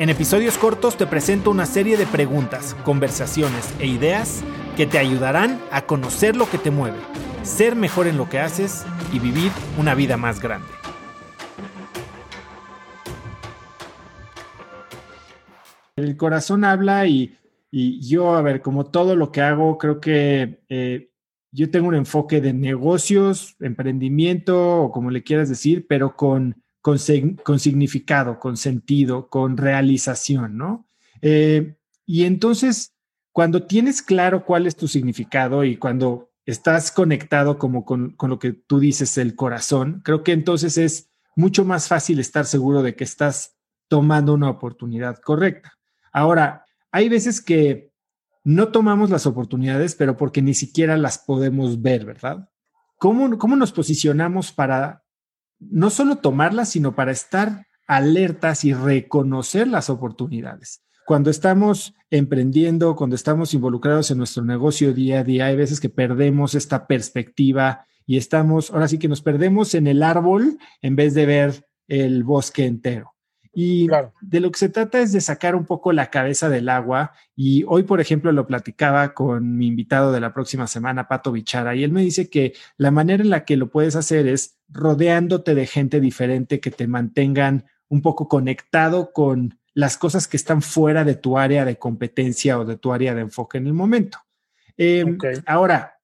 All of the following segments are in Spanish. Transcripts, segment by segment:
En episodios cortos te presento una serie de preguntas, conversaciones e ideas que te ayudarán a conocer lo que te mueve, ser mejor en lo que haces y vivir una vida más grande. El corazón habla y, yo, a ver, como todo lo que hago, creo que eh, yo tengo un enfoque de negocios, emprendimiento o como le quieras decir, pero con con, significado, con sentido, con realización, ¿no? Eh, y entonces, cuando tienes claro cuál es tu significado y cuando estás conectado como con, con, lo que tú dices, el corazón, creo que entonces es mucho más fácil estar seguro de que estás tomando una oportunidad correcta. Ahora, hay veces que no tomamos las oportunidades, pero porque ni siquiera las podemos ver, ¿verdad? ¿Cómo, cómo nos posicionamos para no solo tomarlas, sino para estar alertas y reconocer las oportunidades. Cuando estamos emprendiendo, cuando estamos involucrados en nuestro negocio día a día, hay veces que perdemos esta perspectiva y estamos, ahora sí que nos perdemos en el árbol en vez de ver el bosque entero. Y de lo que se trata es de sacar un poco la cabeza del agua. Y hoy, por ejemplo, lo platicaba con mi invitado de la próxima semana, Pato Bichara, y él me dice que la manera en la que lo puedes hacer es rodeándote de gente diferente que te mantengan un poco conectado con las cosas que están fuera de tu área de competencia o de tu área de enfoque en el momento. Em, ahora,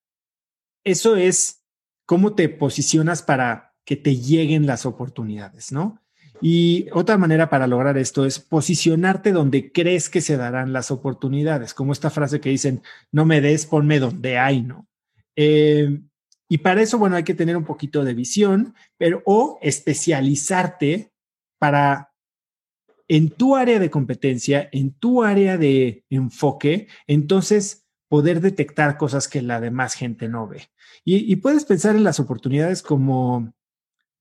eso es cómo te posicionas para que te lleguen las oportunidades, ¿no? Y otra manera para lograr esto es posicionarte donde crees que se darán las oportunidades, como esta frase que dicen, no me des, ponme donde hay, ¿no? Eh, y para eso, bueno, hay que tener un poquito de visión, pero o especializarte para en tu área de competencia, en tu área de enfoque, entonces poder detectar cosas que la demás gente no ve. Y puedes pensar en las oportunidades como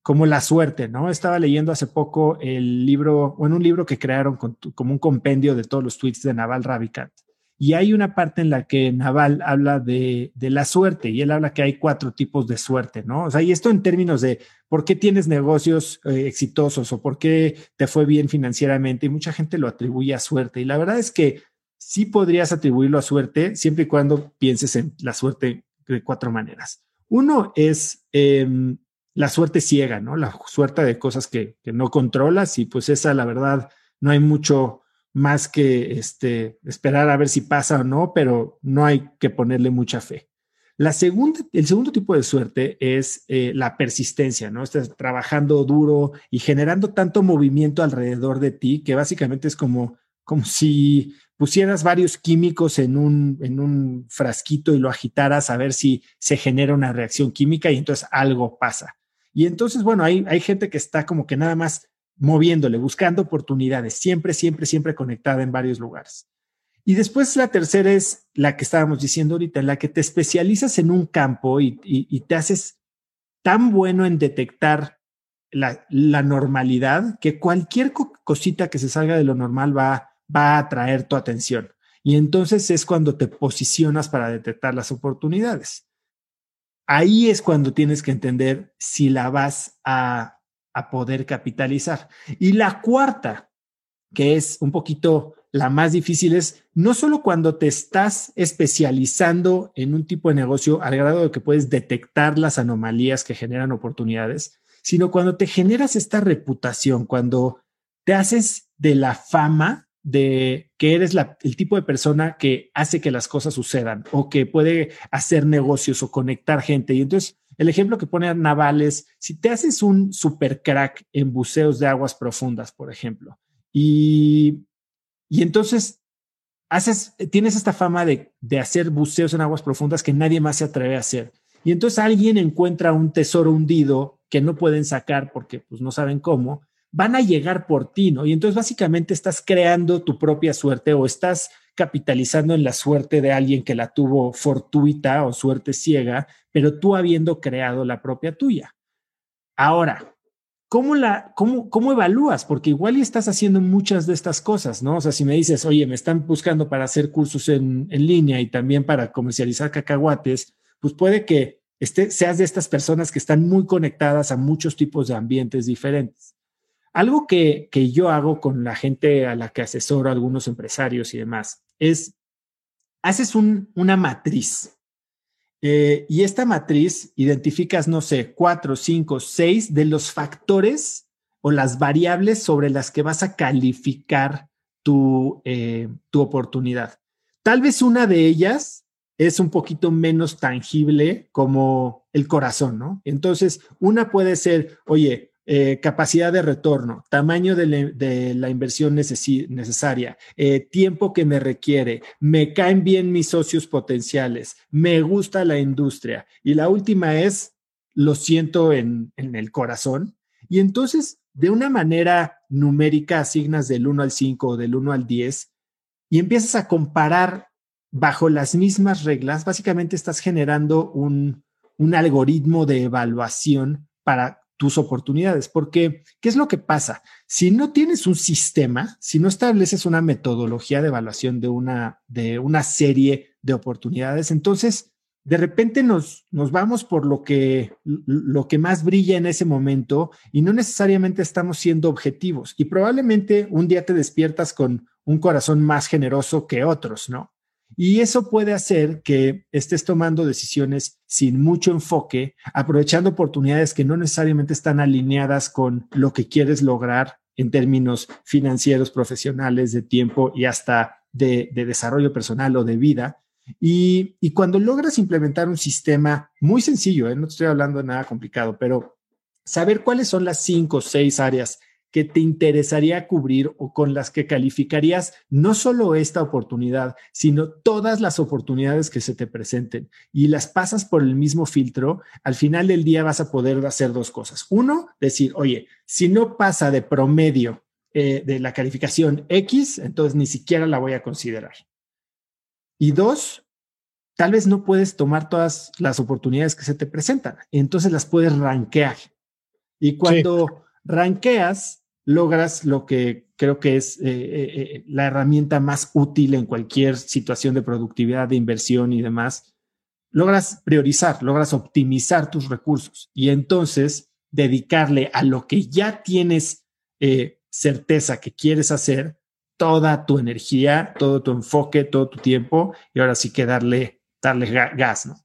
como la suerte, ¿no? Estaba leyendo hace poco el libro, bueno, un libro que crearon como un compendio de todos los tweets de Naval Ravikant. Y hay una parte en la que Naval habla de, la suerte y él habla que hay cuatro tipos de suerte, ¿no? O sea, y esto en términos de por qué tienes negocios eh, exitosos o por qué te fue bien financieramente y mucha gente lo atribuye a suerte. Y la verdad es que sí podrías atribuirlo a suerte siempre y cuando pienses en la suerte de cuatro maneras. Uno es em, la suerte ciega, ¿no? La suerte de cosas que, no controlas y pues esa, la verdad, no hay mucho más que este, esperar a ver si pasa o no, pero no hay que ponerle mucha fe. La segunda, el segundo tipo de suerte es eh, la persistencia, ¿no? Estás trabajando duro y generando tanto movimiento alrededor de ti que básicamente es como, como si pusieras varios químicos en un, en un frasquito y lo agitaras a ver si se genera una reacción química y entonces algo pasa. Y entonces, bueno, hay, hay gente que está como que nada más moviéndole, buscando oportunidades, siempre, siempre, siempre conectada en varios lugares. Y después la tercera es la que estábamos diciendo ahorita, en la que te especializas en un campo y, te haces tan bueno en detectar la, la, normalidad que cualquier cosita que se salga de lo normal va, va a atraer tu atención. Y entonces es cuando te posicionas para detectar las oportunidades ahí es cuando tienes que entender si la vas a, poder capitalizar. Y la cuarta, que es un poquito la más difícil, es no solo cuando te estás especializando en un tipo de negocio al grado de que puedes detectar las anomalías que generan oportunidades, sino cuando te generas esta reputación, cuando te haces de la fama de que eres el tipo de persona que hace que las cosas sucedan o que puede hacer negocios o conectar gente. Y entonces, el ejemplo que pone Naval es, si te haces un super crack en buceos de aguas profundas, por ejemplo, y, y entonces haces, tienes esta fama de, de hacer buceos en aguas profundas que nadie más se atreve a hacer. Y entonces alguien encuentra un tesoro hundido que no pueden sacar porque pues no saben cómo van a llegar por ti, ¿no? Y entonces básicamente estás creando tu propia suerte o estás capitalizando en la suerte de alguien que la tuvo fortuita o suerte ciega, pero tú habiendo creado la propia tuya. Ahora, ¿cómo, la, cómo, cómo evalúas? Porque igual y estás haciendo muchas de estas cosas, ¿no? O sea, si me dices, oye, me están buscando para hacer cursos en, en línea y también para comercializar cacahuates, pues puede que este, seas de estas personas que están muy conectadas a muchos tipos de ambientes diferentes. Algo que, que yo hago con la gente a la que asesoro, algunos empresarios y demás, es, haces un, una matriz. Eh, y esta matriz identificas, no sé, cuatro, cinco, seis de los factores o las variables sobre las que vas a calificar tu, eh, tu oportunidad. Tal vez una de ellas es un poquito menos tangible como el corazón, ¿no? Entonces, una puede ser, oye, eh, capacidad de retorno, tamaño de, la inversión necesaria, eh, tiempo que me requiere, me caen bien mis socios potenciales, me gusta la industria. Y la última es, lo siento en, el corazón. Y entonces, de una manera numérica, asignas del 1 al 5 o del 1 al 10 y empiezas a comparar bajo las mismas reglas, básicamente estás generando un, un algoritmo de evaluación para tus oportunidades. Porque, ¿qué es lo que pasa? Si no tienes un sistema, si no estableces una metodología de evaluación de una, de una serie de oportunidades, entonces de repente nos, nos vamos por lo que, lo que más brilla en ese momento y no necesariamente estamos siendo objetivos. Y probablemente un día te despiertas con un corazón más generoso que otros, ¿no? Y eso puede hacer que estés tomando decisiones sin mucho enfoque, aprovechando oportunidades que no necesariamente están alineadas con lo que quieres lograr en términos financieros, profesionales, de tiempo y hasta de, desarrollo personal o de vida. Y, cuando logras implementar un sistema muy sencillo, ¿eh? no estoy hablando de nada complicado, pero saber cuáles son las cinco o seis áreas que te interesaría cubrir o con las que calificarías no solo esta oportunidad, sino todas las oportunidades que se te presenten y las pasas por el mismo filtro, al final del día vas a poder hacer dos cosas. Uno, decir, oye, si no pasa de promedio eh, de la calificación X, entonces ni siquiera la voy a considerar. Y dos, tal vez no puedes tomar todas las oportunidades que se te presentan, entonces las puedes rankear. Y cuando ranqueas, logras lo que creo que es eh, eh, eh, la herramienta más útil en cualquier situación de productividad, de inversión y demás. Logras priorizar, logras optimizar tus recursos y entonces dedicarle a lo que ya tienes certeza que quieres hacer toda tu energía, todo tu enfoque, todo tu tiempo y ahora sí que darle, darle gas, ¿no?